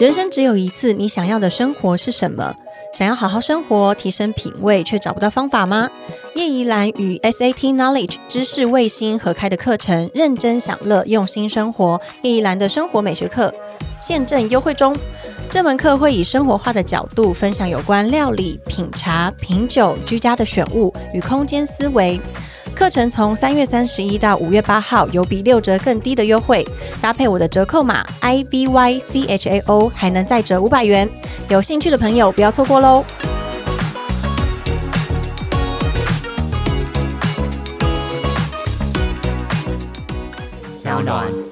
人生只有一次，你想要的生活是什么？想要好好生活，提升品味，却找不到方法吗？叶怡兰与 SAT Knowledge 知识卫星合开的课程，认真享乐，用心生活。叶怡兰的生活美学课现正优惠中。这门课会以生活化的角度分享有关料理、品茶、品酒、居家的选物与空间思维。课程从三月三十一到五月八号，有比六折更低的优惠，搭配我的折扣码 I B Y C H A O，还能再折五百元。有兴趣的朋友不要错过喽！小暖。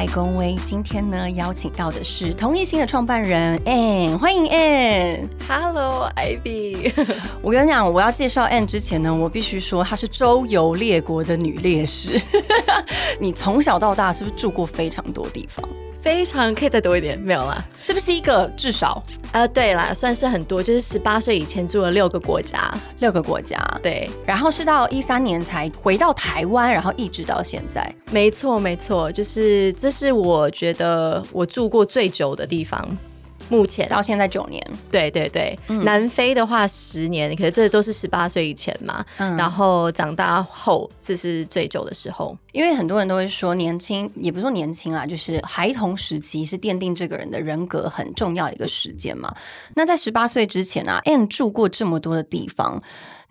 爱公威，今天呢邀请到的是同一心的创办人 Ann，欢迎 Ann。Hello Ivy，我跟你讲，我要介绍 Ann 之前呢，我必须说她是周游列国的女烈士。你从小到大是不是住过非常多地方？非常可以再多一点，没有啦。是不是一个至少呃，对啦，算是很多，就是十八岁以前住了六个国家。六个国家？对，然后是到一三年才回到台湾，然后一直到现在。没错没错，就是这是我觉得我住过最久的地方。目前到现在九年，对对对，南非的话十年，可是这都是十八岁以前嘛，嗯然后长大后这是最久的时候。因为很多人都会说年轻，也不是说年轻啦，就是孩童时期是奠定这个人的人格很重要的一个时间嘛。那在十八岁之前啊，Anne 住过这么多的地方。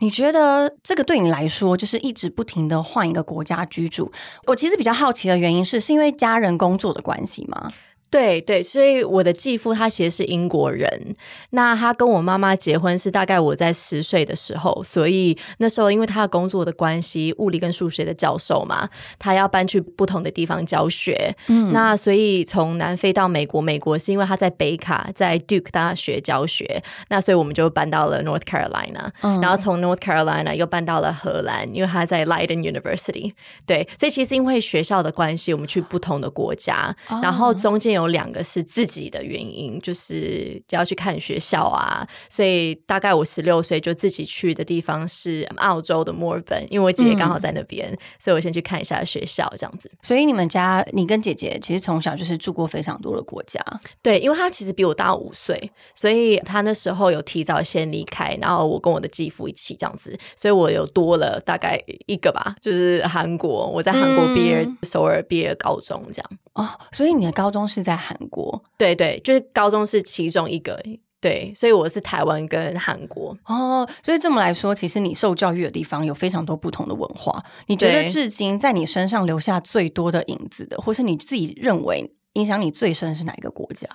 你觉得这个对你来说，就是一直不停的换一个国家居住？我其实比较好奇的原因是，是因为家人工作的关系吗？对对，所以我的继父他其实是英国人，那他跟我妈妈结婚是大概我在十岁的时候，所以那时候因为他的工作的关系，物理跟数学的教授嘛，他要搬去不同的地方教学，嗯，那所以从南非到美国，美国是因为他在北卡在 Duke 大学教学，那所以我们就搬到了 North Carolina，、然后从 North Carolina 又搬到了荷兰，因为他在 Leiden University，对，所以其实因为学校的关系，我们去不同的国家，然后中间有两个是自己的原因，就是要去看学校啊，所以大概我十六岁就自己去的地方是澳洲的墨尔本，因为我姐姐刚好在那边，所以我先去看一下学校这样子。所以你们家，你跟姐姐其实从小就是住过非常多的国家。对，因为她其实比我大五岁，所以她那时候有提早先离开，然后我跟我的继父一起这样子，所以我有多了大概一个吧，就是韩国，我在韩国毕业，首尔毕业高中这样。哦，所以你的高中是在韩国对对，就是高中是其中一个，对，所以我是台湾跟韩国。哦，所以这么来说，其实你受教育的地方有非常多不同的文化。你觉得至今在你身上留下最多的影子的，或是你自己认为影响你最深是哪一个国家？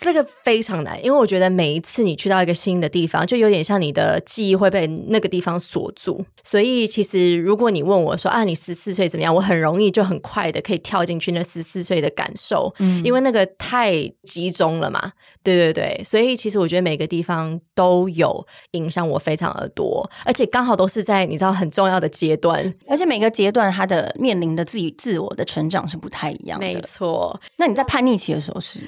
这个非常难，因为我觉得每一次你去到一个新的地方，就有点像你的记忆会被那个地方锁住。所以其实如果你问我说啊，你十四岁怎么样？我很容易就很快的可以跳进去那十四岁的感受，嗯因为那个太集中了嘛。对对对，所以其实我觉得每个地方都有影响我非常的多，而且刚好都是在你知道很重要的阶段。而且每个阶段它的面临的自己自我的成长是不太一样的没。错，那你在叛逆期的时候是？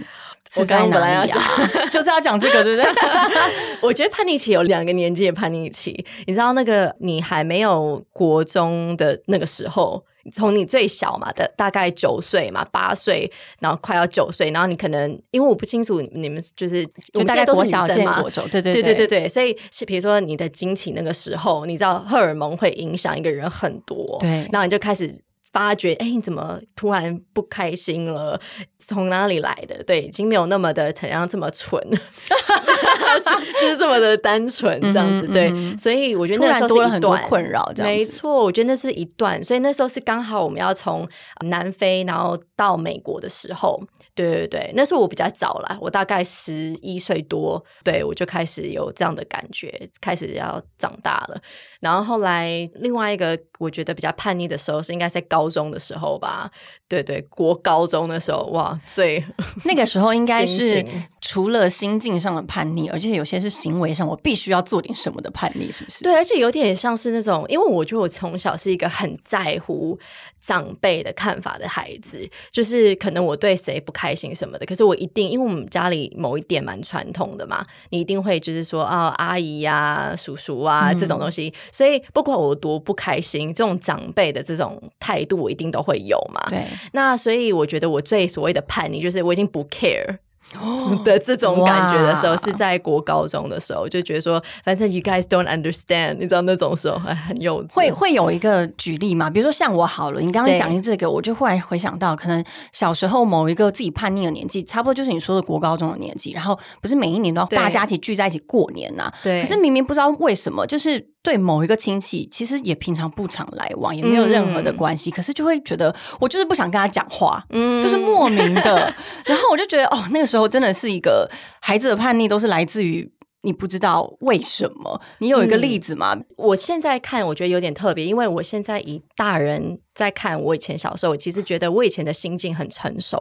我刚刚本来要哪里啊？就是要讲这个，对不对？我觉得叛逆期有两个年纪的叛逆期，你知道那个你还没有国中的那个时候。从你最小嘛的大概九岁嘛八岁，然后快要九岁，然后你可能因为我不清楚你们就是大概们现在都是女生嘛，见国中，对对对对对对对，所以是比如说你的经期那个时候，你知道荷尔蒙会影响一个人很多，对然后你就开始发觉，哎，你怎么突然不开心了？从哪里来的？对，已经没有那么的怎样这么蠢，就 就是这么的单纯这样子。对，所以我觉得那时候多了很多是一段困扰，这样。没错，我觉得那是一段，所以那时候是刚好我们要从南非然后到美国的时候，对对对，那是我比较早啦，我大概十一岁多，对我就开始有这样的感觉，开始要长大了。然后后来另外一个我觉得比较叛逆的时候是应该在高中的时候吧，对对，国高中的时候，哇，最那个时候应该是除了心境上的叛逆，而且有些是行为上，我必须要做点什么的叛逆，是不是？对，而且有点像是那种，因为我觉得我从小是一个很在乎长辈的看法的孩子，就是可能我对谁不开心什么的，可是我一定，因为我们家里某一点蛮传统的嘛，你一定会就是说啊，阿姨呀、叔叔啊这种东西，所以不管我多不开心，这种长辈的这种态度，我一定都会有嘛。对，那所以我觉得我最所谓的叛逆，就是我已经不 care。的这种感觉的时候，是在国高中的时候，就觉得说，反正 you guys don't understand，你知道那种时候，哎，很幼稚。会会有一个举例嘛？比如说像我好了，你刚刚讲的这个，我就忽然回想到，可能小时候某一个自己叛逆的年纪，差不多就是你说的国高中的年纪，然后不是每一年都要大家一起聚在一起过年呐、对，可是明明不知道为什么，就是对某一个亲戚，其实也平常不常来往，也没有任何的关系，可是就会觉得我就是不想跟他讲话，嗯就是莫名的。然后我就觉得，哦，那个时候真的是一个孩子的叛逆，都是来自于你不知道为什么。你有一个例子吗？我现在看，我觉得有点特别，因为我现在以大人在看我以前小时候，我其实觉得我以前的心境很成熟，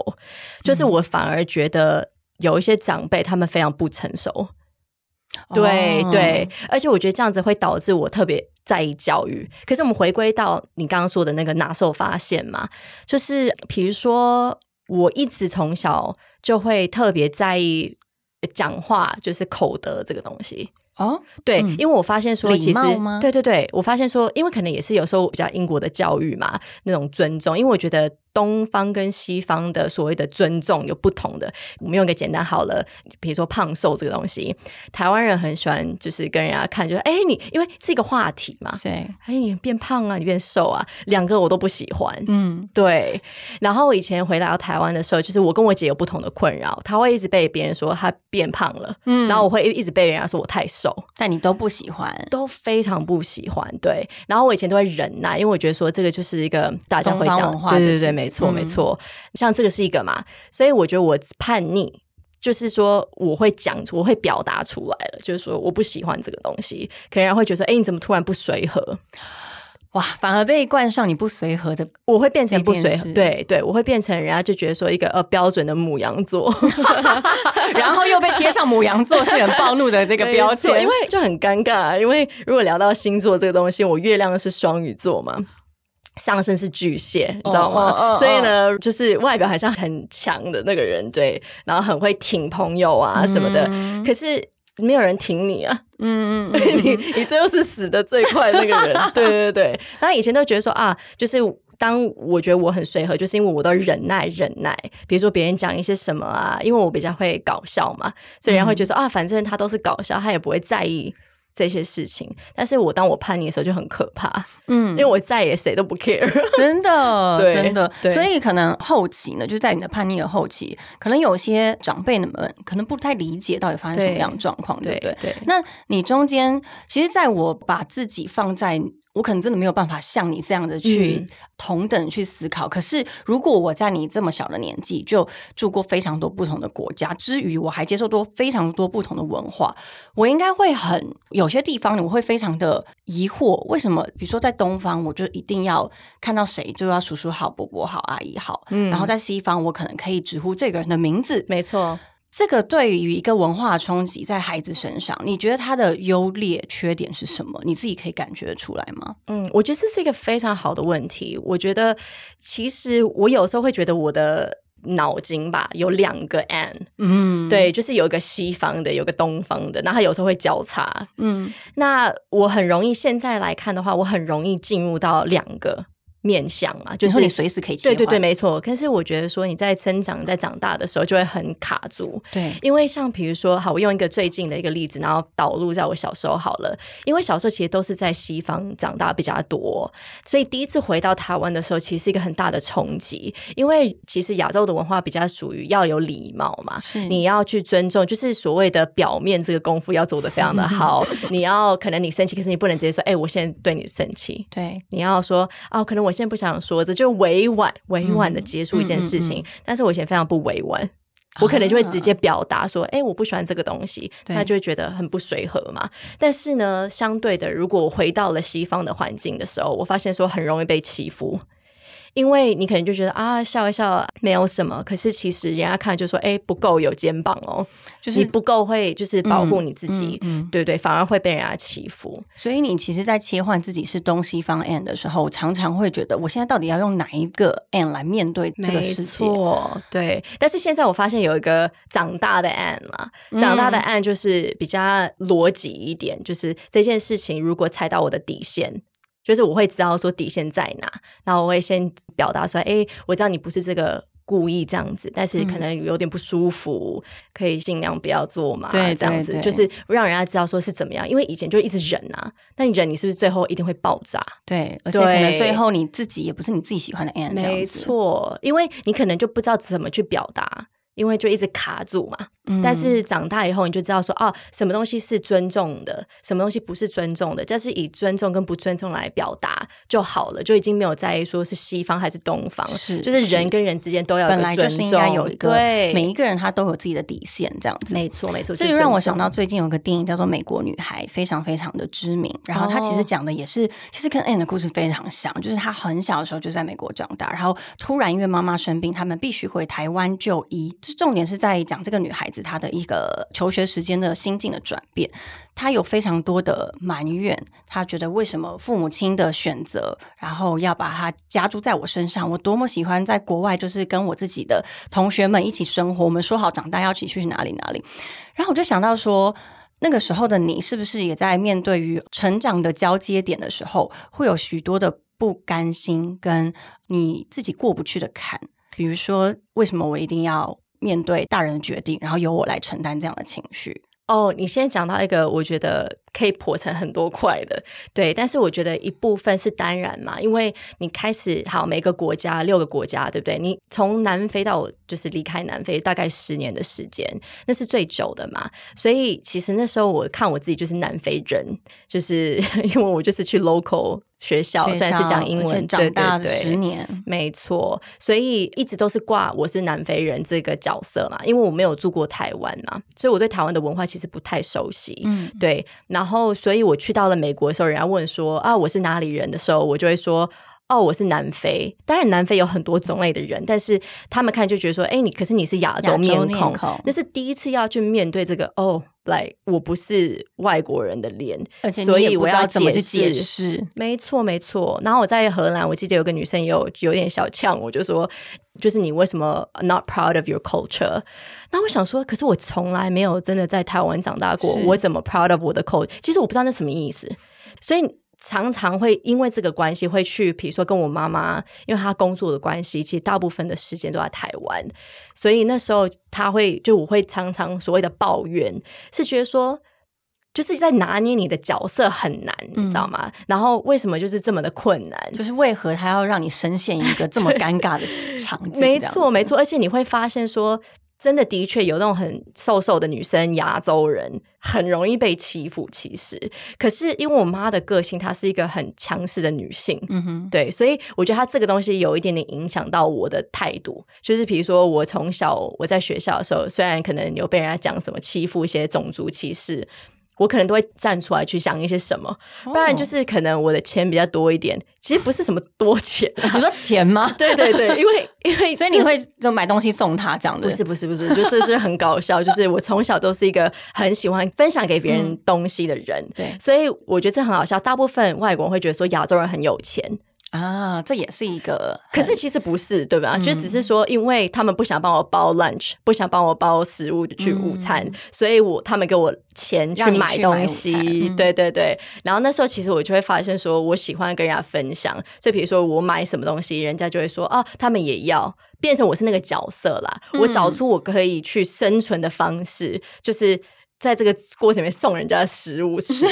就是我反而觉得有一些长辈他们非常不成熟。对、哦对，而且我觉得这样子会导致我特别在意教育。可是我们回归到你刚刚说的那个拿手发现嘛，就是比如说，我一直从小就会特别在意讲话，就是口德这个东西。哦，对，嗯因为我发现说，其实对对对，我发现说，因为可能也是有时候比较英国的教育嘛，那种尊重，因为我觉得东方跟西方的所谓的尊重有不同的。我们用一个简单好了，比如说胖瘦这个东西，台湾人很喜欢就是跟人家看，就是哎你，因为是一个话题嘛，谁？哎你变胖啊，你变瘦啊，两个我都不喜欢。嗯，对，然后以前回来到台湾的时候，就是我跟我姐有不同的困扰，她会一直被别人说她变胖了，嗯然后我会一直被人家说我太瘦，但你都不喜欢。都非常不喜欢。对，然后我以前都会忍耐，因为我觉得说这个就是一个大家会讲对对对，的事情没错嗯没错。像这个是一个嘛，所以我觉得我叛逆。就是说，我会讲出，我会表达出来了。就是说，我不喜欢这个东西，可能人家会觉得说，哎、你怎么突然不随和？哇，反而被冠上你不随和的，我会变成不随和，对对，我会变成人家就觉得说一个呃标准的母羊座 然后又被贴上母羊座是很暴怒的这个标签，因为就很尴尬、啊。因为如果聊到星座这个东西，我月亮是双鱼座嘛。上身是巨蟹，你知道吗？所以呢，就是外表好像很强的那个人，对，然后很会挺朋友啊什么的。嗯可是没有人挺你啊，嗯嗯嗯 你你最后是死的最快的那个人。对 对对，然后以前都觉得说啊，就是。当我觉得我很随和，就是因为我都忍耐忍耐。比如说别人讲一些什么啊，因为我比较会搞笑嘛，所以人家会觉得说、啊，反正他都是搞笑，他也不会在意这些事情。但是我当我叛逆的时候就很可怕，嗯因为我再也谁都不 care。真的，对真的，所以可能后期呢，就是在你的叛逆的后期，可能有些长辈们可能不太理解到底发生什么样的状况，对不对？对那你中间，其实在我把自己放在。我可能真的没有办法像你这样子去嗯同等去思考。可是，如果我在你这么小的年纪就住过非常多不同的国家，之余我还接受多非常多不同的文化，我应该会很有些地方我会非常的疑惑，为什么？比如说在东方，我就一定要看到谁就要叔叔好、伯伯好、阿姨好，嗯然后在西方，我可能可以直呼这个人的名字。没错。这个对于一个文化的冲击在孩子身上，你觉得他的优劣缺点是什么？你自己可以感觉得出来吗？嗯，我觉得这是一个非常好的问题。我觉得其实我有时候会觉得我的脑筋吧有两个 and，嗯，对，就是有一个西方的，有个东方的，然后它有时候会交叉。嗯那我很容易现在来看的话，我很容易进入到两个面向嘛，就就是是你随时可以切换，对对对，没错。可是我觉得说你在生长、在长大的时候就会很卡住，对因为像比如说，好，我用一个最近的一个例子，然后导入在我小时候好了。因为小时候其实都是在西方长大比较多，所以第一次回到台湾的时候，其实是一个很大的冲击。因为其实亚洲的文化比较属于要有礼貌嘛，是你要去尊重，就是所谓的表面这个功夫要做得非常的好。你要可能你生气，可是你不能直接说，哎、我现在对你生气。对你要说哦，可能我现在不想说，这就委婉委婉的结束一件事嗯情。但是我以前非常不委婉，我可能就会直接表达说，哎、我不喜欢这个东西，对他就会觉得很不随和嘛。但是呢，相对的，如果我回到了西方的环境的时候，我发现说很容易被欺负。因为你可能就觉得啊，笑一笑没有什么，可是其实人家看就说，哎，不够有肩膀哦，就是你不够会就是保护你自己，对对，反而会被人家欺负。所以你其实，在切换自己是东西方 end 的时候，常常会觉得，我现在到底要用哪一个 end 来面对这个世界？对。但是现在我发现有一个长大的 end 了，长大的 end 就是比较逻辑一点，就是这件事情如果踩到我的底线。就是我会知道说底线在哪，然后我会先表达出来，哎，我知道你不是这个故意这样子，但是可能有点不舒服，可以尽量不要做嘛，对，这样子就是让人家知道说是怎么样，因为以前就一直忍啊，那你忍，你是不是最后一定会爆炸？对，而且可能最后你自己也不是你自己喜欢的 end，没错，因为你可能就不知道怎么去表达。因为就一直卡住嘛，但是长大以后你就知道说哦，什么东西是尊重的，什么东西不是尊重的，就是以尊重跟不尊重来表达就好了，就已经没有在意说是西方还是东方，是就是人跟人之间都要本来就是应该有一个对。每一个人他都有自己的底线这样子，没错没错。这就让我想到最近有个电影叫做《美国女孩》，非常非常的知名，然后她其实讲的也是其实跟 Anne 的故事非常像，就是她很小的时候就在美国长大，然后突然因为妈妈生病，他们必须回台湾就医，这重点是在。讲这个女孩子她的一个求学时间的心境的转变，她有非常多的埋怨，她觉得为什么父母亲的选择，然后要把她加注在我身上？我多么喜欢在国外，就是跟我自己的同学们一起生活，我们说好长大要一起去哪里哪里。然后我就想到说，那个时候的你是不是也在面对于成长的交接点的时候，会有许多的不甘心，跟你自己过不去的坎？比如说，为什么我一定要？面对大人的决定，然后由我来承担这样的情绪。哦，你现在讲到一个，我觉得可以破成很多块的，对。但是我觉得一部分是当然嘛，因为你开始好每个国家六个国家，对不对？你从南非到就是离开南非，大概十年的时间，那是最久的嘛。所以其实那时候我看我自己就是南非人，就是 因为我就是去 local。学校虽然是讲英文，长大十年，没错，所以一直都是挂我是南非人这个角色嘛，因为我没有住过台湾嘛，所以我对台湾的文化其实不太熟悉。嗯，对，然后所以我去到了美国的时候，人家问说啊我是哪里人？的时候，我就会说哦我是南非。当然南非有很多种类的人，但是他们看就觉得说，哎你可是你是亚洲面孔，那是第一次要去面对这个哦。来，我不是外国人的脸，而且所以我要怎么去解释？没错，没错。然后我在荷兰，我记得有个女生有有点小呛，我就说，就是你为什么 not proud of your culture？那我想说，可是我从来没有真的在台湾长大过，我怎么 proud of 我的 culture？其实我不知道那什么意思，所以。常常会因为这个关系会去，比如说跟我妈妈，因为她工作的关系，其实大部分的时间都在台湾，所以那时候她会就我会常常所谓的抱怨，是觉得说就是在拿捏你的角色很难，你知道吗？然后为什么就是这么的困难？就是为何他要让你深陷一个这么尴尬的场景？没错，没错，而且你会发现说。真的的确有那种很瘦瘦的女生，亚洲人很容易被欺负。其实，可是因为我妈的个性，她是一个很强势的女性，嗯哼，对，所以我觉得她这个东西有一点点影响到我的态度。就是比如说，我从小我在学校的时候，虽然可能有被人家讲什么欺负一些种族歧视。我可能都会站出来去想一些什么，不然就是可能我的钱比较多一点，其实不是什么多钱，你说钱吗？对对对，因为因为所以你会就买东西送他这样的？不是不是不是，就这是很搞笑，就是我从小都是一个很喜欢分享给别人东西的人，对，所以我觉得这很好笑。大部分外国人会觉得说亚洲人很有钱。啊，这也是一个，可是其实不是，对吧？就只是说，因为他们不想帮我包 lunch，不想帮我包食物去午餐，所以我他们给我钱去买东西，对对对。然后那时候其实我就会发现，说我喜欢跟人家分享，所以比如说我买什么东西，人家就会说哦，他们也要，变成我是那个角色啦。我找出我可以去生存的方式，就是。在这个锅里面送人家食物吃，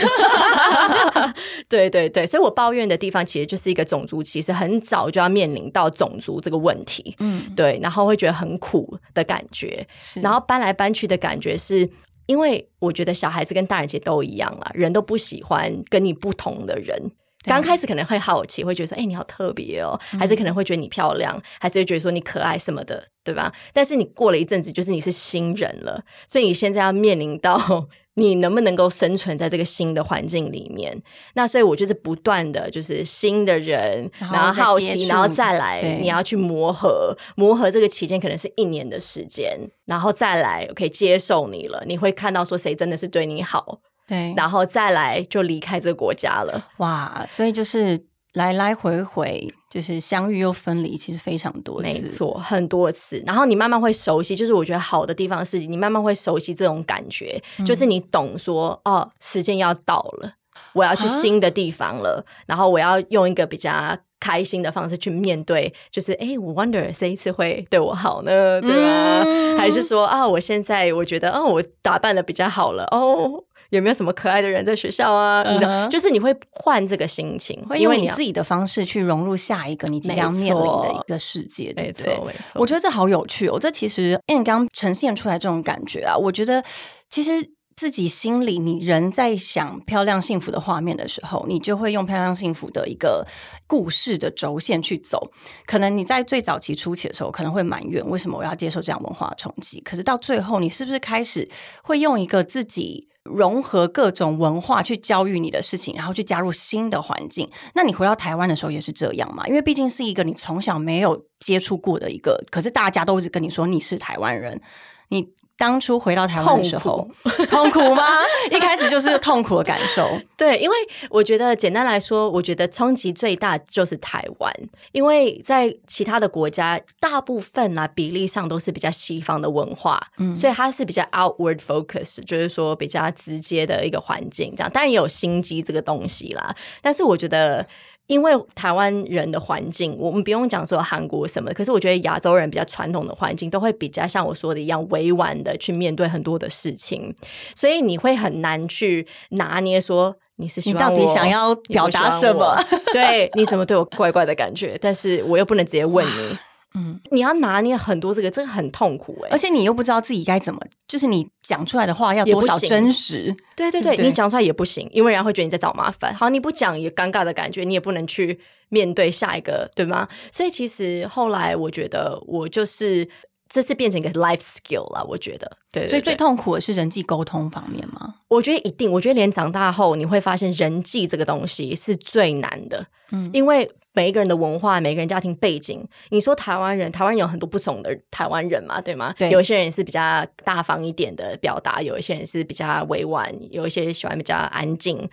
对对对，所以我抱怨的地方其实就是一个种族歧视，很早就要面临到种族这个问题，嗯，对，然后会觉得很苦的感觉，然后搬来搬去的感觉是因为我觉得小孩子跟大人其实都一样啊，人都不喜欢跟你不同的人。刚开始可能会好奇，会觉得说：“哎，你好特别哦。”还是可能会觉得你漂亮，还是会觉得说你可爱什么的，对吧？但是你过了一阵子，就是你是新人了，所以你现在要面临到 你能不能够生存在这个新的环境里面？那所以我就是不断的就是新的人，然然后好奇，然后再来你要去磨合，磨合这个期间可能是一年的时间，然后再来可以接受你了，你会看到说谁真的是对你好，对，然后再来就离开这个国家了。哇，所以就是来来回回，就是相遇又分离，其实非常多次。没错，很多次，然后你慢慢会熟悉。就是我觉得好的地方是你慢慢会熟悉这种感觉，嗯就是你懂说哦，时间要到了，我要去啊新的地方了，然后我要用一个比较。开心的方式去面对，就是哎，诶我 wonder 这一次会对我好呢，对吧？嗯还是说啊，我现在我觉得哦，我打扮的比较好了哦，有没有什么可爱的人在学校啊？就是你会换这个心情，会因为你自己的方式去融入下一个你即将面临的一个世界，对没不对？错没错，我觉得这好有趣哦！这其实因为你刚刚呈现出来这种感觉啊，我觉得其实自己心里，你人在想漂亮幸福的画面的时候，你就会用漂亮幸福的一个故事的轴线去走。可能你在最早期初期的时候，可能会埋怨为什么我要接受这样文化冲击，可是到最后，你是不是开始会用一个自己？融合各种文化去教育你的事情，然后去加入新的环境。那你回到台湾的时候也是这样嘛？因为毕竟是一个你从小没有接触过的一个，可是大家都一直跟你说你是台湾人。你当初回到台湾的时候，痛苦吗？一开始就是痛苦的感受。对，因为我觉得简单来说，我觉得冲击最大就是台湾，因为在其他的国家，大部分啊比例上都是比较西方的文化，嗯所以它是比较 outward focus，就是说比较直接的一个环境，这样当然也有心机这个东西啦，但是我觉得。因为台湾人的环境，我们不用讲说韩国什么，可是我觉得亚洲人比较传统的环境，都会比较像我说的一样委婉的去面对很多的事情，所以你会很难去拿捏说你是希你到底想要表达什么？对，你怎么对我怪怪的感觉？但是我又不能直接问你，嗯，你要拿捏很多这个，这个很痛苦哎、而且你又不知道自己该怎么，就是你讲出来的话要多少真实。对对对，对你讲出来也不行，因为人家会觉得你在找麻烦。好，你不讲也尴尬的感觉，你也不能去面对下一个，对吗？所以其实后来我觉得我就是这次变成一个 life skill 了，我觉得，对对所以最痛苦的是人际沟通方面吗？我觉得一定，我觉得连长大后你会发现人际这个东西是最难的，嗯因为每一个人的文化、每个人家庭背景，你说台湾人，台湾人有很多不同的台湾人嘛，对吗？对有一些人是比较大方一点的表达，有一些人是比较委婉，有一些喜欢比较安静。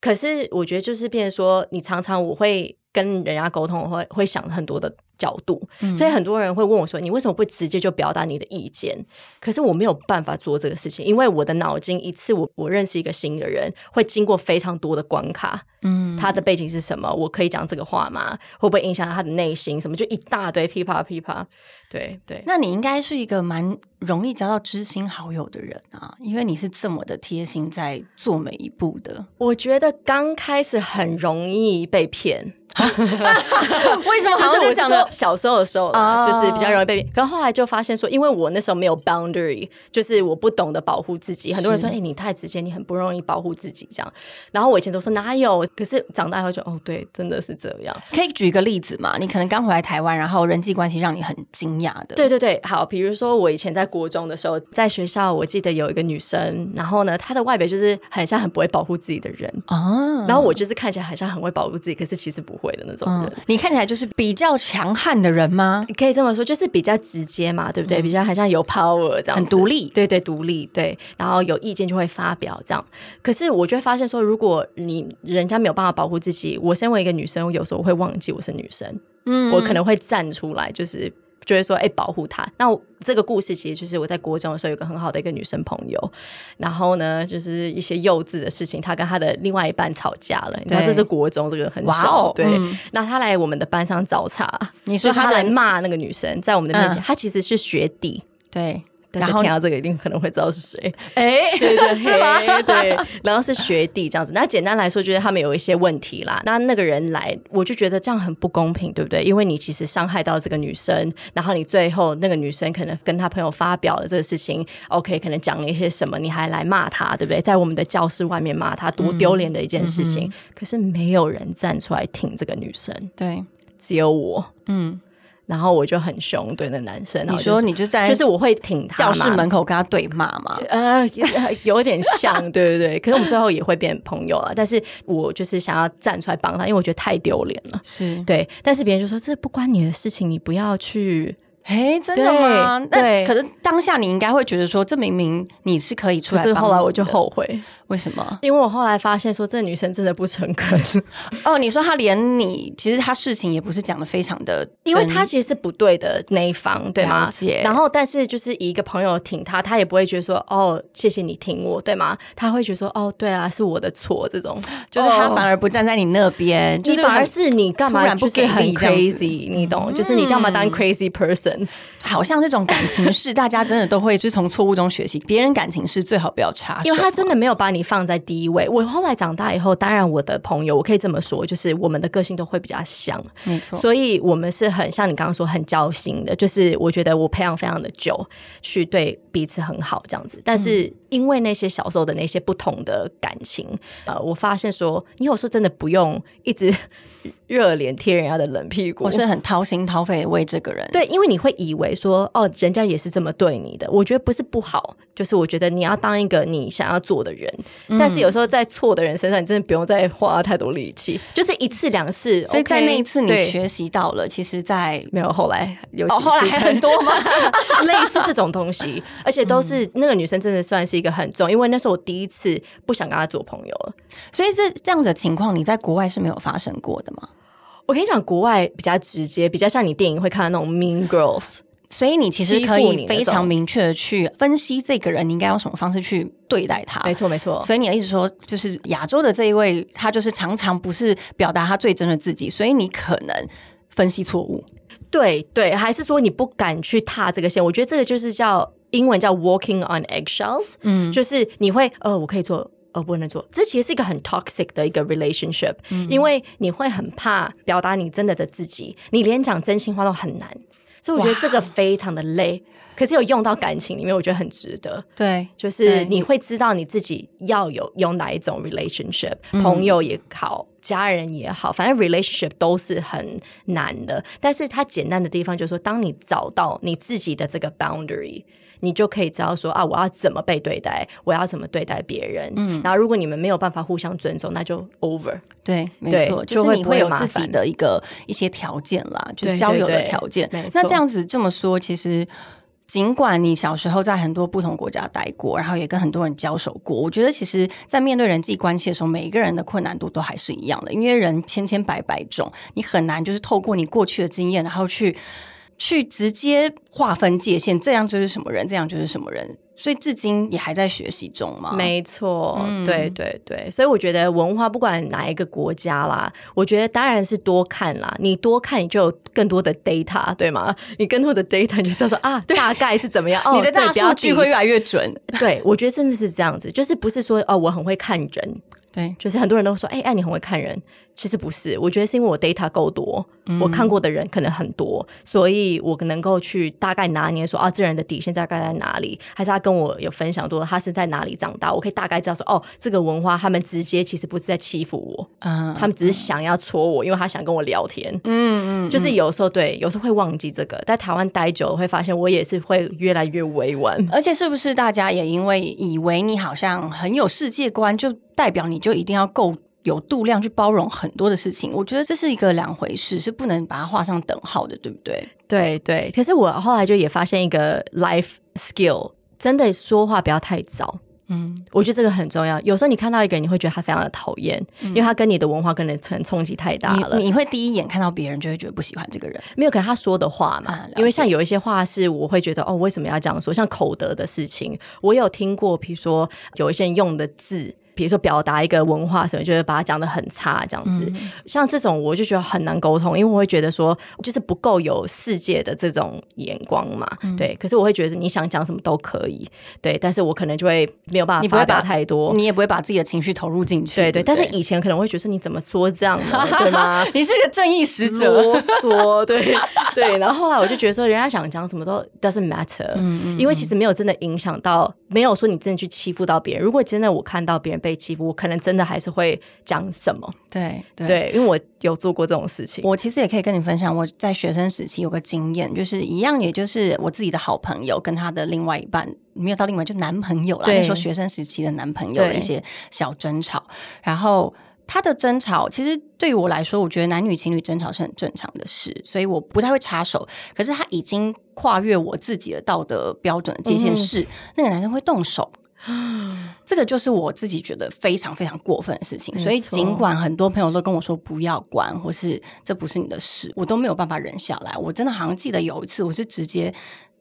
可是我觉得就是变成说，你常常我会跟人家沟通，我会会想很多的角度，嗯所以很多人会问我说：“你为什么不直接就表达你的意见？”可是我没有办法做这个事情，因为我的脑筋一次我我认识一个新的人，会经过非常多的关卡。嗯，他的背景是什么？我可以讲这个话吗？会不会影响到他的内心？什么就一大堆噼啪噼啪。对对，那你应该是一个蛮容易交到知心好友的人啊，因为你是这么的贴心，在做每一步的。我觉得刚开始很容易被骗。为什么 就是我讲的说小时候的时候就是比较容易被骗。可是后来就发现说，因为我那时候没有 boundary，就是我不懂得保护自己。很多人说：“哎、你太直接，你很不容易保护自己。”这样。然后我以前都说哪有，可是长大以后就哦，对，真的是这样。可以举一个例子嘛？你可能刚回来台湾，然后人际关系让你很惊讶的。对对对，好，比如说我以前在国中的时候，在学校我记得有一个女生，然后呢，她的外表就是很像很不会保护自己的人，啊，然后我就是看起来很像很会保护自己，可是其实不会的那种人。嗯，你看起来就是比较强悍的人吗？可以这么说，就是比较直接嘛，对不对？比较好像有 power 这样，很独立对对，独立对，然后有意见就会发表这样。可是我就会发现说，如果你人家没有办法保护自己，我身为一个女生，我有时候会忘记我是女生，嗯我可能会站出来，就是。就会说，哎、保护他。那我这个故事其实就是我在国中的时候有个很好的一个女生朋友，然后呢，就是一些幼稚的事情，她跟她的另外一半吵架了。你知道对这是国中，这个很哇小，哦对。嗯那她来我们的班上找茬，你说她来骂那个女生，在我们的面前，嗯她其实是学弟。对，然后听到这个一定可能会知道是谁，哎，对 对？对，然后是学弟这样子。那简单来说，就是他们有一些问题啦。那那个人来，我就觉得这样很不公平，对不对？因为你其实伤害到这个女生，然后你最后那个女生可能跟她朋友发表了这个事情，OK，可能讲了一些什么，你还来骂她，对不对？在我们的教室外面骂她，多丢脸的一件事情。可是没有人站出来挺这个女生，对，只有我。嗯，然后我就很凶对那男生。然后你就说你就在就是我会挺他教室嘛门口跟他对骂嘛？呃，有一点像，对对对。可是我们最后也会变朋友了。但是我就是想要站出来帮他，因为我觉得太丢脸了。是，对，但是别人就说这不关你的事情，你不要去。哎，真的吗？那可是当下你应该会觉得说，这明明你是可以出可是来帮忙后来我就的后悔，为什么？因为我后来发现说，这个女生真的不诚恳，哦，你说她连你，其实她事情也不是讲的非常的，因为她其实是不对的那一方，对吗然后，但是就是以一个朋友挺她，她也不会觉得说哦，谢谢你挺我，对吗？她会觉得说哦，对啊，是我的错，这种就是他哦反而不站在你那边，就是你反而是你干嘛不就是很给力这样子 crazy，你懂？就是你干嘛当 crazy person？好像这种感情事，大家真的都会是从错误中学习。别人感情事最好不要插手，因为他真的没有把你放在第一位。我后来长大以后，当然我的朋友，我可以这么说，就是我们的个性都会比较像，没错，所以我们是很像你刚刚说很交心的。就是我觉得我培养非常的久，去对彼此很好这样子。但是因为那些小时候的那些不同的感情，呃，我发现说，你有时候真的不用一直 热脸贴人家的冷屁股，我是很掏心掏肺地为这个人。对，因为你会以为说，哦，人家也是这么对你的。我觉得不是不好，就是我觉得你要当一个你想要做的人。但是有时候在错的人身上，你真的不用再花太多力气，就是一次两次。所以在那一次你学习到了，其实，在没有后来有后来很多吗？类似这种东西，而且都是那个女生真的算是一个很重，因为那是我第一次不想跟他做朋友了。所以这这样的情况，你在国外是没有发生过的吗？我跟你讲，国外比较直接，比较像你电影会看到那种 Mean Girls。所以你其实可以非常明确的去分析这个人，你应该用什么方式去对待他。没错，没错。所以你的意思说，就是亚洲的这一位，他就是常常不是表达他最真的自己，所以你可能分析错误。对对，还是说你不敢去踏这个线？我觉得这个就是叫英文叫 walking on eggshells，嗯，就是你会呃，我可以做。呃，不能做，这其实是一个很 toxic 的一个 relationship，、因为你会很怕表达你真的的自己，你连讲真心话都很难，所以我觉得这个非常的累。可是有用到感情里面，我觉得很值得。对，就是你会知道你自己要有有哪一种 relationship，、朋友也好，家人也好，反正 relationship 都是很难的。但是它简单的地方就是说，当你找到你自己的这个 boundary。你就可以知道说啊，我要怎么被对待，我要怎么对待别人。嗯，然后如果你们没有办法互相尊重，那就 over。对，没错，就是你会有自己的一个一些条件啦，就是交友的对对条件没。那这样子这么说，其实。尽管你小时候在很多不同国家待过，然后也跟很多人交手过，我觉得其实，在面对人际关系的时候，每一个人的困难度都还是一样的，因为人千千百百种，你很难就是透过你过去的经验，然后去去直接划分界限，这样就是什么人，这样就是什么人。所以至今也还在学习中嘛。没错，对对对，所以我觉得文化不管哪一个国家啦，我觉得当然是多看啦。你多看，你就有更多的 data，对吗？你更多的 data 你就知道说啊，大概是怎么样。哦，你的大数据会越来越准。对，我觉得真的是这样子，就是不是说哦，我很会看人，对，就是很多人都说，哎、哎，你很会看人，其实不是，我觉得是因为我 data 够多，我看过的人可能很多，所以我能够去大概拿捏说，啊，这人的底线大概在哪里，还是他跟我有分享多，他是在哪里长大，我可以大概知道说，哦，这个文化他们直接其实不是在欺负我，嗯，他们只是想要戳我，因为他想跟我聊天，嗯嗯，就是有时候对，有时候会忘记这个，在台湾待久了会发现，我也是会越来越委婉。而且是不是大家也因为以为你好像很有世界观，就代表你就一定要够有度量去包容很多的事情？我觉得这是一个两回事，是不能把它画上等号的，对不对？对对，可是我后来就也发现一个 life skill，真的说话不要太早。嗯，我觉得这个很重要。有时候你看到一个人，你会觉得他非常的讨厌，因为他跟你的文化跟人层冲击太大了。你你会第一眼看到别人就会觉得不喜欢这个人，没有，可能他说的话嘛，啊因为像有一些话是我会觉得哦，为什么要这样说？像口德的事情，我有听过，比如说有一些人用的字。比如说表达一个文化什么，就是把它讲的很差这样子，嗯像这种我就觉得很难沟通，因为我会觉得说，就是不够有世界的这种眼光嘛，嗯对。可是我会觉得你想讲什么都可以，对，但是我可能就会没有办法发表你不会把太多，你也不会把自己的情绪投入进去，对对。但是以前可能会觉得说你怎么说这样呢，对吗？你是个正义使者，啰嗦，对 对。然后后来我就觉得说，人家想讲什么都 doesn't matter，嗯嗯因为其实没有真的影响到，没有说你真的去欺负到别人。如果真的我看到别人被欺负，我可能真的还是会讲什么。对对，因为我有做过这种事情。我其实也可以跟你分享，我在学生时期有个经验，就是一样，也就是我自己的好朋友跟他的另外一半，没有到另外就男朋友啦，那时候学生时期的男朋友的一些小争吵，然后。他的争吵，其实对于我来说，我觉得男女情侣争吵是很正常的事，所以我不太会插手。可是他已经跨越我自己的道德标准的界限，是那个男生会动手，这个就是我自己觉得非常非常过分的事情。所以尽管很多朋友都跟我说不要管，或是这不是你的事，我都没有办法忍下来。我真的好像记得有一次，我是直接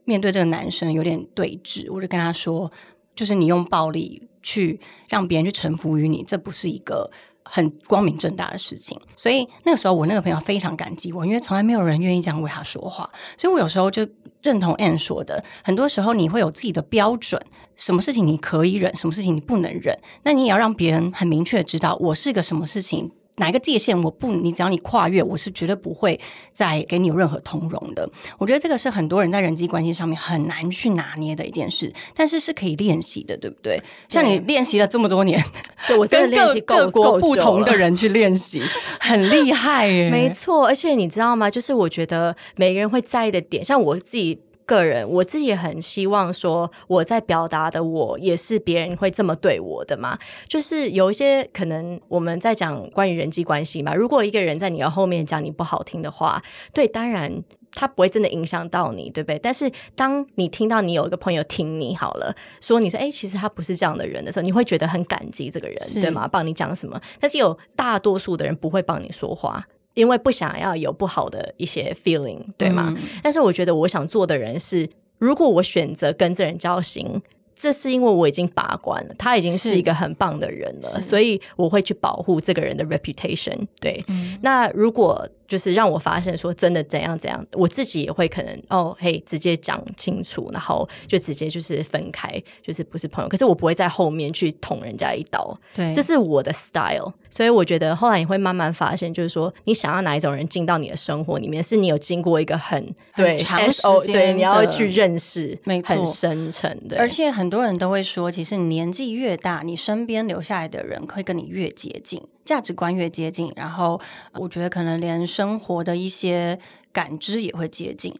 面对这个男生有点对峙，我就跟他说：“就是你用暴力去让别人去臣服于你，这不是一个。”很光明正大的事情，所以那个时候我那个朋友非常感激我，因为从来没有人愿意这样为他说话，所以我有时候就认同 Anne 说的，很多时候你会有自己的标准，什么事情你可以忍，什么事情你不能忍，那你也要让别人很明确知道我是个什么事情。哪一个界限我不，你只要你跨越，我是绝对不会再给你有任何通融的。我觉得这个是很多人在人际关系上面很难去拿捏的一件事，但是是可以练习的，对不对？像你练习了这么多年，对我真的练习各国不同的人去练习，很厉害耶。没错，而且你知道吗？就是我觉得每个人会在意的点，像我自己。个人，我自己也很希望说，我在表达的我也是别人会这么对我的嘛。就是有一些可能我们在讲关于人际关系嘛，如果一个人在你的后面讲你不好听的话，对，当然他不会真的影响到你，对不对？但是当你听到你有一个朋友听你好了，说你说哎，其实他不是这样的人的时候，你会觉得很感激这个人，对吗？帮你讲什么？但是有大多数的人不会帮你说话。因为不想要有不好的一些 feeling，对吗？但是我觉得我想做的人是，如果我选择跟这人交心，这是因为我已经把关了，他已经是一个很棒的人了，所以我会去保护这个人的 reputation。对，那如果。就是让我发现说真的怎样怎样，我自己也会可能哦嘿直接讲清楚，然后就直接就是分开，就是不是朋友。可是我不会在后面去捅人家一刀，对，这是我的 style。所以我觉得后来你会慢慢发现，就是说你想要哪一种人进到你的生活里面，是你有经过一个很对长时间，对你要去认识，没错，很深沉的。而且很多人都会说，其实年纪越大，你身边留下来的人会跟你越接近。价值观越接近，然后我觉得可能连生活的一些感知也会接近。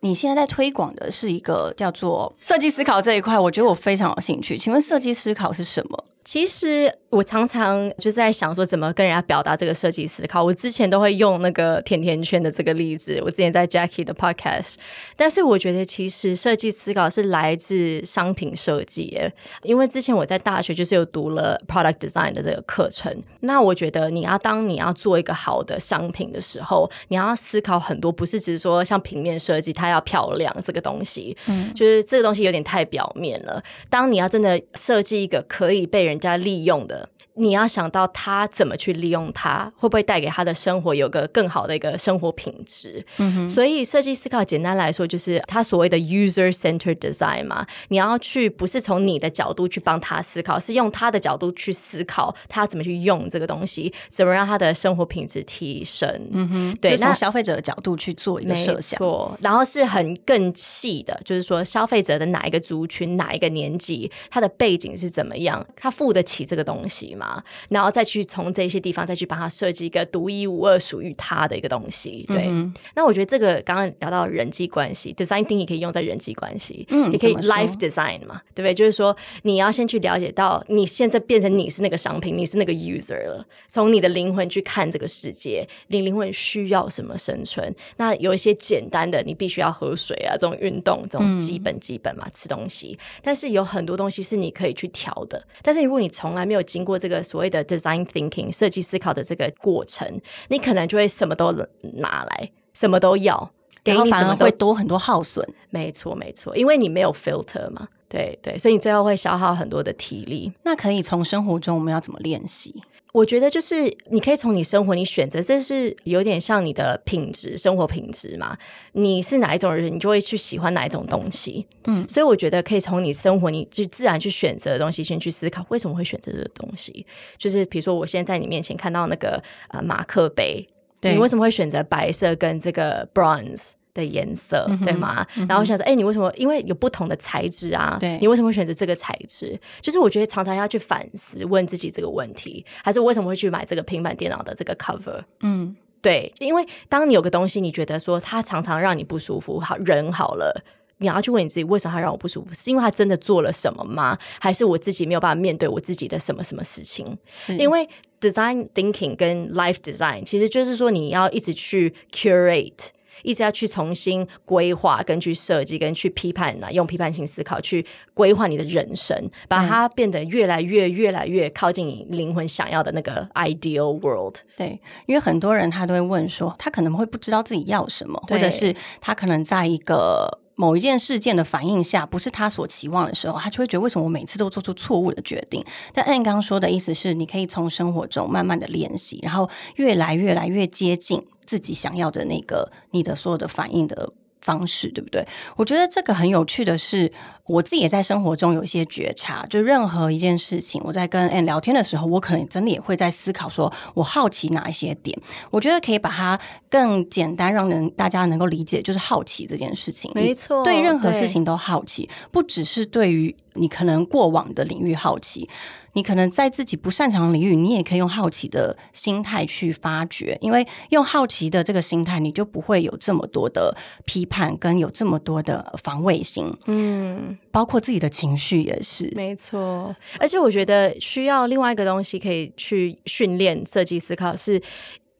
你现在在推广的是一个叫做设计思考这一块，我觉得我非常有兴趣。请问设计思考是什么？其实我常常就在想说，怎么跟人家表达这个设计思考。我之前都会用那个甜甜圈的这个例子。我之前在 Jackie 的 Podcast，但是我觉得其实设计思考是来自商品设计。因为之前我在大学就是有读了 Product Design 的这个课程。那我觉得你要当你要做一个好的商品的时候，你要思考很多，不是只是说像平面设计，它要漂亮这个东西，嗯，就是这个东西有点太表面了。当你要真的设计一个可以被人家利用的。你要想到他怎么去利用它，会不会带给他的生活有个更好的一个生活品质？嗯哼。所以设计思考简单来说就是他所谓的 user centered design 嘛。你要去不是从你的角度去帮他思考，是用他的角度去思考他怎么去用这个东西，怎么让他的生活品质提升。嗯哼。对，从消费者的角度去做一个设想。错。然后是很更细的，就是说消费者的哪一个族群、哪一个年纪，他的背景是怎么样，他付得起这个东西吗？然后再去从这些地方再去帮他设计一个独一无二属于他的一个东西，对。那我觉得这个刚刚聊到人际关系，design thinking 可以用在人际关系，嗯，也可以 life design 嘛，对不对？就是说你要先去了解到你现在变成你是那个商品，你是那个 user 了，从你的灵魂去看这个世界，你灵魂需要什么生存？那有一些简单的，你必须要喝水啊，这种运动，这种基本基本嘛，吃东西。但是有很多东西是你可以去调的。但是如果你从来没有经过这个所谓的 design thinking 设计思考的这个过程，你可能就会什么都拿来，什么都要，然后反而会多很多耗损。没错，没错，因为你没有 filter 嘛，对对，所以你最后会消耗很多的体力。那可以从生活中我们要怎么练习？我觉得就是你可以从你生活你选择，这是有点像你的品质，生活品质嘛。你是哪一种人，你就会去喜欢哪一种东西。嗯，所以我觉得可以从你生活，你就自然去选择的东西，先去思考为什么会选择这个东西。就是比如说，我现在在你面前看到那个呃马克杯，你为什么会选择白色跟这个 bronze？的颜色，对吗？然后想说，哎，你为什么？因为有不同的材质啊，对你为什么会选择这个材质？就是我觉得常常要去反思，问自己这个问题，还是为什么会去买这个平板电脑的这个 cover？嗯，对，因为当你有个东西，你觉得说它常常让你不舒服，好人好了。你要去问你自己，为什么它让我不舒服？是因为它真的做了什么吗？还是我自己没有办法面对我自己的什么什么事情？因为 design thinking 跟 life design 其实就是说你要一直去 curate，一直要去重新规划、跟去设计、跟去批判呐，用批判性思考去规划你的人生，把它变得越来越、越来越靠近你灵魂想要的那个 ideal world。对，因为很多人他都会问说，他可能会不知道自己要什么，或者是他可能在一个。某一件事件的反应下，不是他所期望的时候，他就会觉得为什么我每次都做出错误的决定？但 Anne 刚刚说的意思是，你可以从生活中慢慢的练习，然后越来越来越接近自己想要的那个你的所有的反应的方式，对不对？我觉得这个很有趣的是，我自己也在生活中有一些觉察，就任何一件事情，我在跟 Anne 聊天的时候，我可能真的也会在思考，说我好奇哪一些点。我觉得可以把它更简单，让人大家能够理解，就是好奇这件事情。没错，对任何事情都好奇，不只是对于你可能过往的领域好奇，你可能在自己不擅长的领域，你也可以用好奇的心态去发掘，因为用好奇的这个心态，你就不会有这么多的批判，跟有这么多的防卫心，嗯，包括自己的情绪也是。没错。而且我觉得需要另外一个东西可以去训练设计思考是。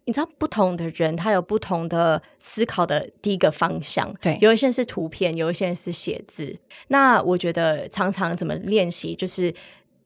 你知道不同的人，他有不同的思考的第一个方向。对有一些人是图片，有一些人是写字。那我觉得常常怎么练习，就是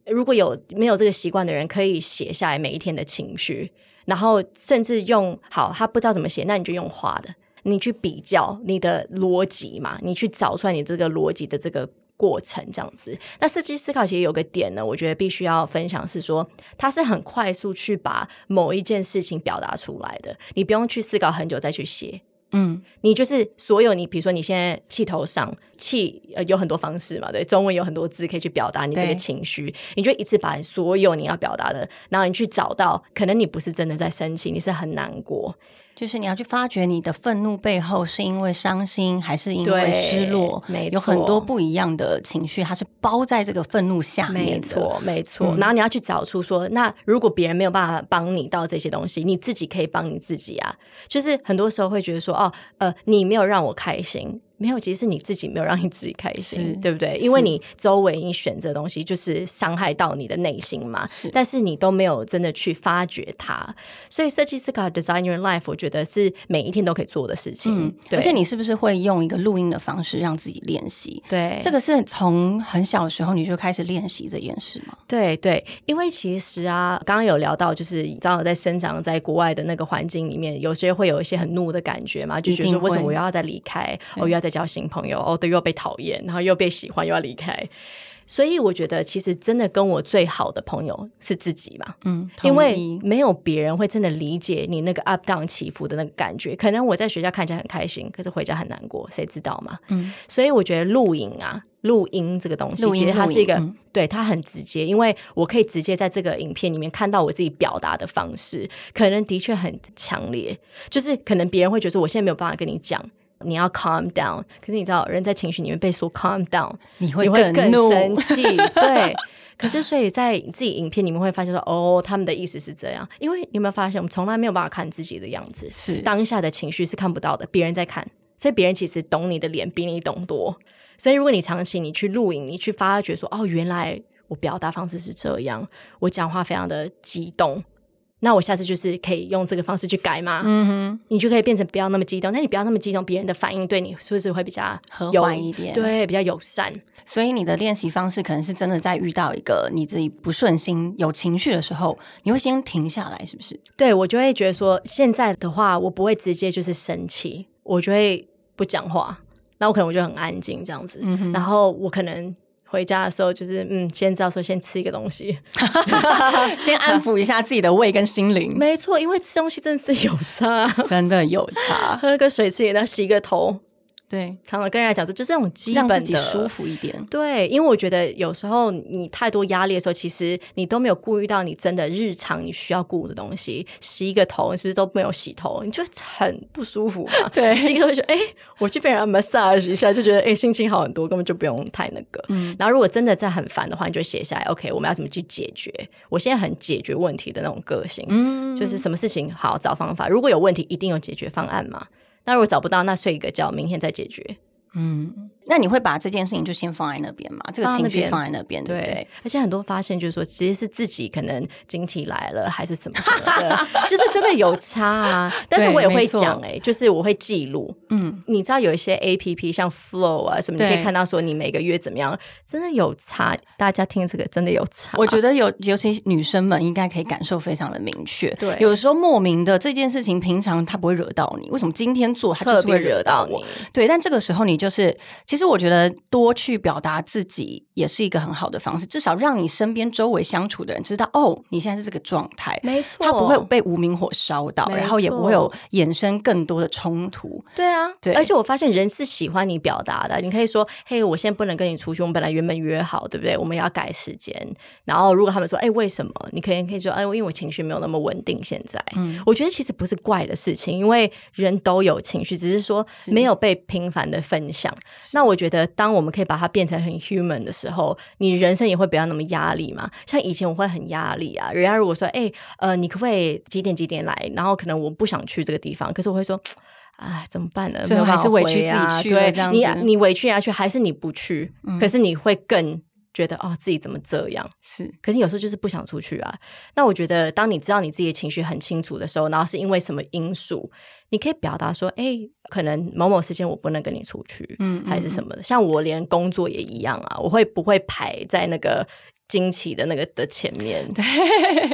如果有没有这个习惯的人，可以写下来每一天的情绪，然后甚至用好他不知道怎么写，那你就用画的，你去比较你的逻辑嘛，你去找出来你这个逻辑的这个。过程这样子，那设计思考其实有个点呢，我觉得必须要分享是说，它是很快速去把某一件事情表达出来的，你不用去思考很久再去写，嗯，你就是所有你，比如说你现在气头上气，呃，有很多方式嘛，对，中文有很多字可以去表达你这个情绪，你就一次把所有你要表达的，然后你去找到，可能你不是真的在生气，你是很难过，就是你要去发掘你的愤怒背后是因为伤心，还是因为失落？没有很多不一样的情绪，它是包在这个愤怒下面的。没错，没错。嗯然后你要去找出说，那如果别人没有办法帮你到这些东西，你自己可以帮你自己啊。就是很多时候会觉得说，哦，呃，你没有让我开心。没有，其实是你自己没有让你自己开心，对不对？因为你周围你选择的东西就是伤害到你的内心嘛，是但是你都没有真的去发掘它，所以设计思考 design your life，我觉得是每一天都可以做的事情。嗯，对而且你是不是会用一个录音的方式让自己练习？对这个是从很小的时候你就开始练习这件事吗？对对，因为其实啊，刚刚有聊到，就是你知道，在生长在国外的那个环境里面，有些会有一些很怒的感觉嘛，就觉得说为什么我要再离开，我又要再交新朋友，哦，对，又要被讨厌，然后又被喜欢，又要离开。所以我觉得，其实真的跟我最好的朋友是自己吧，嗯，因为没有别人会真的理解你那个 up down 起伏的那个感觉。可能我在学校看起来很开心，可是回家很难过，谁知道嘛？嗯，所以我觉得录影啊，录音这个东西，其实它是一个、嗯对它很直接，因为我可以直接在这个影片里面看到我自己表达的方式，可能的确很强烈，就是可能别人会觉得我现在没有办法跟你讲。你要 calm down，可是你知道，人在情绪里面被说 calm down，你会你会更生气，对。可是，所以在自己影片里面会发现说，哦，他们的意思是这样。因为你有没有发现，我们从来没有办法看自己的样子，是当下的情绪是看不到的，别人在看，所以别人其实懂你的脸比你懂多。所以，如果你长期你去录影，你去发觉说，哦，原来我表达方式是这样，我讲话非常的激动，那我下次就是可以用这个方式去改吗？嗯哼，你就可以变成不要那么激动。那你不要那么激动，别人的反应对你是不是会比较和缓一点。，对，比较友善。所以你的练习方式可能是真的在遇到一个你自己不顺心、有情绪的时候，你会先停下来，是不是？对我就会觉得说，现在的话，我不会直接就是生气，我就会不讲话，那我可能我就很安静这样子，然后我可能回家的时候就是嗯，先知道说先吃一个东西，先安抚一下自己的胃跟心灵，没错，因为吃东西真的是有差，真的有差。喝个水吃点，再洗个头，对，常常跟人家讲说，就是这种基本的自己舒服一点。对，因为我觉得有时候你太多压力的时候，其实你都没有顾虑到你真的日常你需要顾的东西。洗一个头，你是不是都没有洗头？你就很不舒服嘛。对洗一个头就哎、我去被人家 massage 一下，就觉得哎、心情好很多，根本就不用太那个。嗯然后如果真的在很烦的话，你就写下来，OK，我们要怎么去解决？我现在很解决问题的那种个性，嗯，就是什么事情好找方法，如果有问题，一定有解决方案嘛。那如果找不到，那睡一个觉，明天再解决。嗯，那你会把这件事情就先放在那边嘛？这个情绪放在那边对不对？而且很多发现就是说，其实是自己可能经期来了，还是什么什么的，就是真的有差啊。但是我也会讲，哎，就是我会记录。嗯，你知道有一些 A P P 像 Flow 啊什么，你可以看到说你每个月怎么样，真的有差。大家听这个真的有差，我觉得有，尤其女生们应该可以感受非常的明确。对有时候莫名的这件事情，平常它不会惹到你，为什么今天做它就特别是会惹惹到我？你。对，但这个时候你就是，其实我觉得多去表达自己也是一个很好的方式，至少让你身边周围相处的人知道，哦，你现在是这个状态，没错，他不会被无名火烧到，然后也不会有衍生更多的冲突。对啊，对而且我发现人是喜欢你表达的。你可以说：“嘿，我现在不能跟你出去，我们本来原本约好，对不对？我们要改时间。”然后如果他们说：“哎，为什么？”你可以可以说：“哎，因为我情绪没有那么稳定。”现在，嗯我觉得其实不是怪的事情，因为人都有情绪，只是说没有被频繁的分享。那我觉得，当我们可以把它变成很 human 的时候，你人生也会不要那么压力嘛。像以前我会很压力啊，人家如果说：“哎，呃，你可不可以几点几点来？”然后可能我不想去这个地方，可是我会说。哎，怎么办呢？最后还是委屈自己去啊对你这样子嗯你委屈下去，还是你不去？可是你会更觉得哦，自己怎么这样？是，可是有时候就是不想出去啊。那我觉得，当你知道你自己的情绪很清楚的时候，然后是因为什么因素，你可以表达说：“哎，可能某某时间我不能跟你出去，嗯还是什么的。”像我连工作也一样啊，我会不会排在那个。惊奇的那个的前面，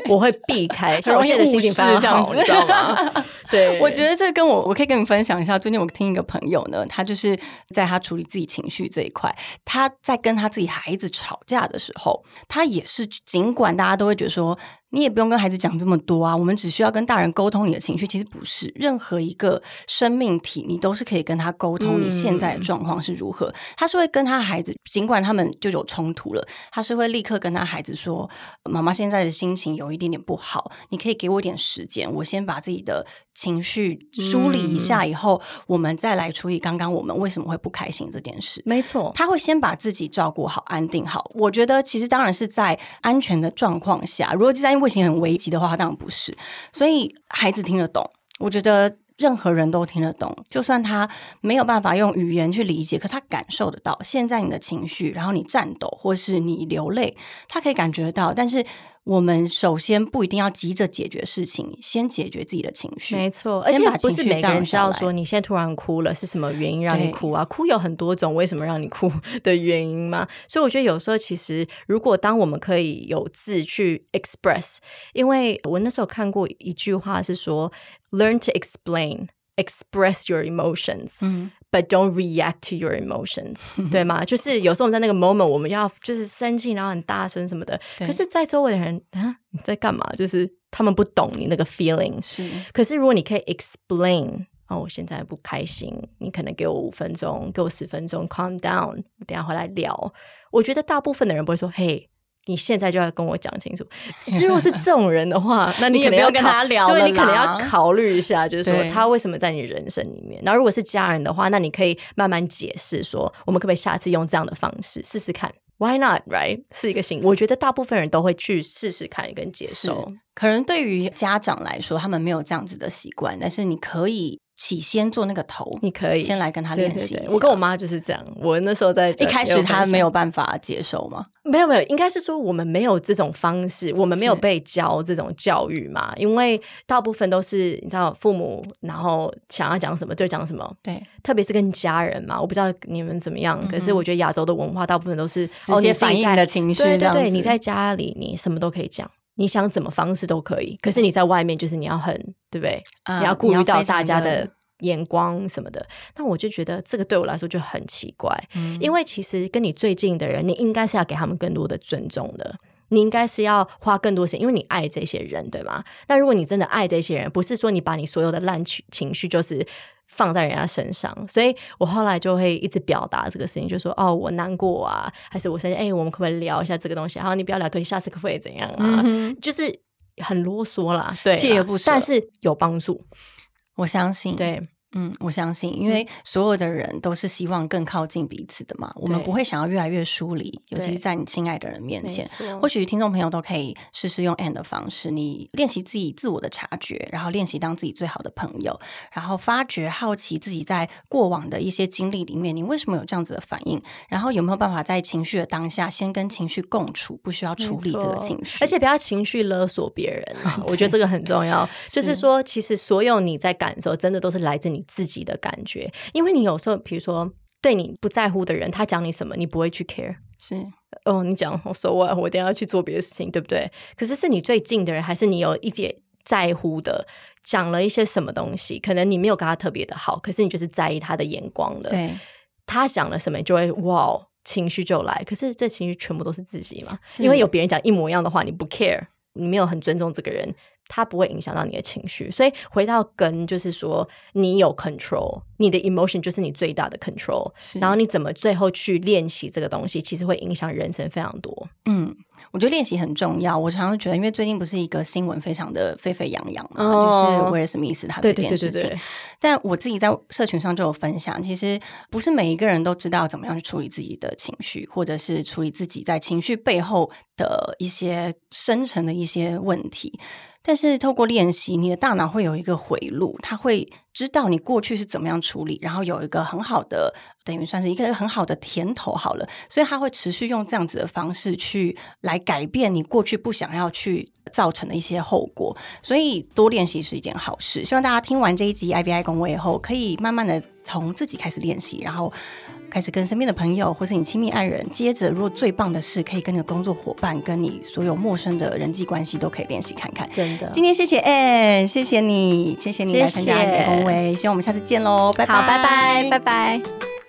我会避开，像我现在的心情非常好，你知道吗？对，我觉得这跟我，我可以跟你分享一下。最近我听一个朋友呢，他就是在他处理自己情绪这一块，他在跟他自己孩子吵架的时候，他也是，尽管大家都会觉得说，你也不用跟孩子讲这么多啊，我们只需要跟大人沟通你的情绪。其实不是，任何一个生命体，你都是可以跟他沟通你现在的状况是如何。他是会跟他孩子，尽管他们就有冲突了，他是会立刻跟他孩子说：“妈妈现在的心情有一点点不好，你可以给我一点时间，我先把自己的情绪梳理一下，以后、我们再来处理刚刚我们为什么会不开心这件事。”没错，他会先把自己照顾好、安定好。我觉得其实当然是在安全的状况下，如果这在胃型很危急的话，当然不是。所以孩子听得懂，我觉得任何人都听得懂。就算他没有办法用语言去理解，可他感受得到现在你的情绪，然后你颤抖或是你流泪，他可以感觉得到。但是我们首先不一定要急着解决事情，先解决自己的情绪。没错，而且不是每个人知道说你现在突然哭了是什么原因让你哭啊？哭有很多种，为什么让你哭的原因嘛。所以我觉得有时候其实，如果当我们可以有字去 express，因为我那时候看过一句话是说，learn to explain。Express your emotions, 嗯 but don't react to your emotions，对吗？就是有时候我们在那个 moment，我们要就是生气，然后很大声什么的。可是，在周围的人啊，你在干嘛？就是他们不懂你那个 feeling，是可是如果你可以 explain，哦，我现在不开心，你可能给我五分钟，给我十分钟，calm down，等下回来聊。我觉得大部分的人不会说，嘿。你现在就要跟我讲清楚。如果是这种人的话，那你也可能要考不要跟他聊对你可能要考虑一下，就是说他为什么在你人生里面。然后如果是家人的话，那你可以慢慢解释说，我们可不可以下次用这样的方式试试看？Why not? Right？是一个新，我觉得大部分人都会去试试看跟接受。可能对于家长来说，他们没有这样子的习惯，但是你可以起先做那个头，你可以先来跟他练习我跟我妈就是这样。我那时候在一开始他没有办法接受吗？没有没有，应该是说我们没有这种方式，我们没有被教这种教育嘛。因为大部分都是你知道父母，然后想要讲什么就讲什么，对，特别是跟家人嘛。我不知道你们怎么样，可是我觉得亚洲的文化大部分都是直接反映的情绪对对你在家里你什么都可以讲。你想怎么方式都可以，可是你在外面就是你要很对不对？啊你要顾虑到大家的眼光什么的。那我就觉得这个对我来说就很奇怪，嗯因为其实跟你最近的人，你应该是要给他们更多的尊重的。你应该是要花更多时间，因为你爱这些人，对吗？但如果你真的爱这些人，不是说你把你所有的烂情情绪就是放在人家身上，所以我后来就会一直表达这个事情，就说哦，我难过啊，还是我生气，哎，我们可不可以聊一下这个东西？好，你不要聊，可以下次可不可以怎样啊？就是很啰嗦啦，对，锲而不舍，但是有帮助，我相信，对。嗯，我相信，因为所有的人都是希望更靠近彼此的嘛。我们不会想要越来越疏离，尤其是在你亲爱的人面前。或许听众朋友都可以试试用 and 的方式，你练习自己自我的察觉，然后练习当自己最好的朋友，然后发掘好奇自己在过往的一些经历里面，你为什么有这样子的反应？然后有没有办法在情绪的当下，先跟情绪共处，不需要处理这个情绪，而且不要情绪勒索别人。我觉得这个很重要。就是说，其实所有你在感受，真的都是来自你自己的感。觉，因为你有时候，比如说对你不在乎的人，他讲你什么，你不会去 care。是哦，你讲我说我我等下去做别的事情，对不对？可是是你最近的人，还是你有一点在乎的，讲了一些什么东西，可能你没有跟他特别的好，可是你就是在意他的眼光的。对，他讲了什么，就会哇，情绪就来。可是这情绪全部都是自己嘛？因为有别人讲一模一样的话，你不 care，你没有很尊重这个人。它不会影响到你的情绪，所以回到根就是说，你有 control，你的 emotion 就是你最大的 control。然后你怎么最后去练习这个东西，其实会影响人生非常多。嗯，我觉得练习很重要。我常常觉得，因为最近不是一个新闻非常的沸沸扬扬嘛，就是威尔史密斯他这件事情。但我自己在社群上就有分享，其实不是每一个人都知道怎么样去处理自己的情绪，或者是处理自己在情绪背后的一些深层的一些问题。但是透过练习，你的大脑会有一个回路，它会知道你过去是怎么样处理，然后有一个很好的，等于算是一个很好的甜头好了，所以它会持续用这样子的方式去来改变你过去不想要去造成的一些后果。所以多练习是一件好事。希望大家听完这一集 I V I 公位后，可以慢慢的从自己开始练习，然后。开始跟身边的朋友，或是你亲密爱人，接着如果最棒的是，可以跟你的工作伙伴，跟你所有陌生的人际关系，都可以练习看看。真的，今天谢谢 Anne，谢谢你，谢谢你来参加爱的恭维，希望我们下次见喽，拜拜，拜拜，拜拜。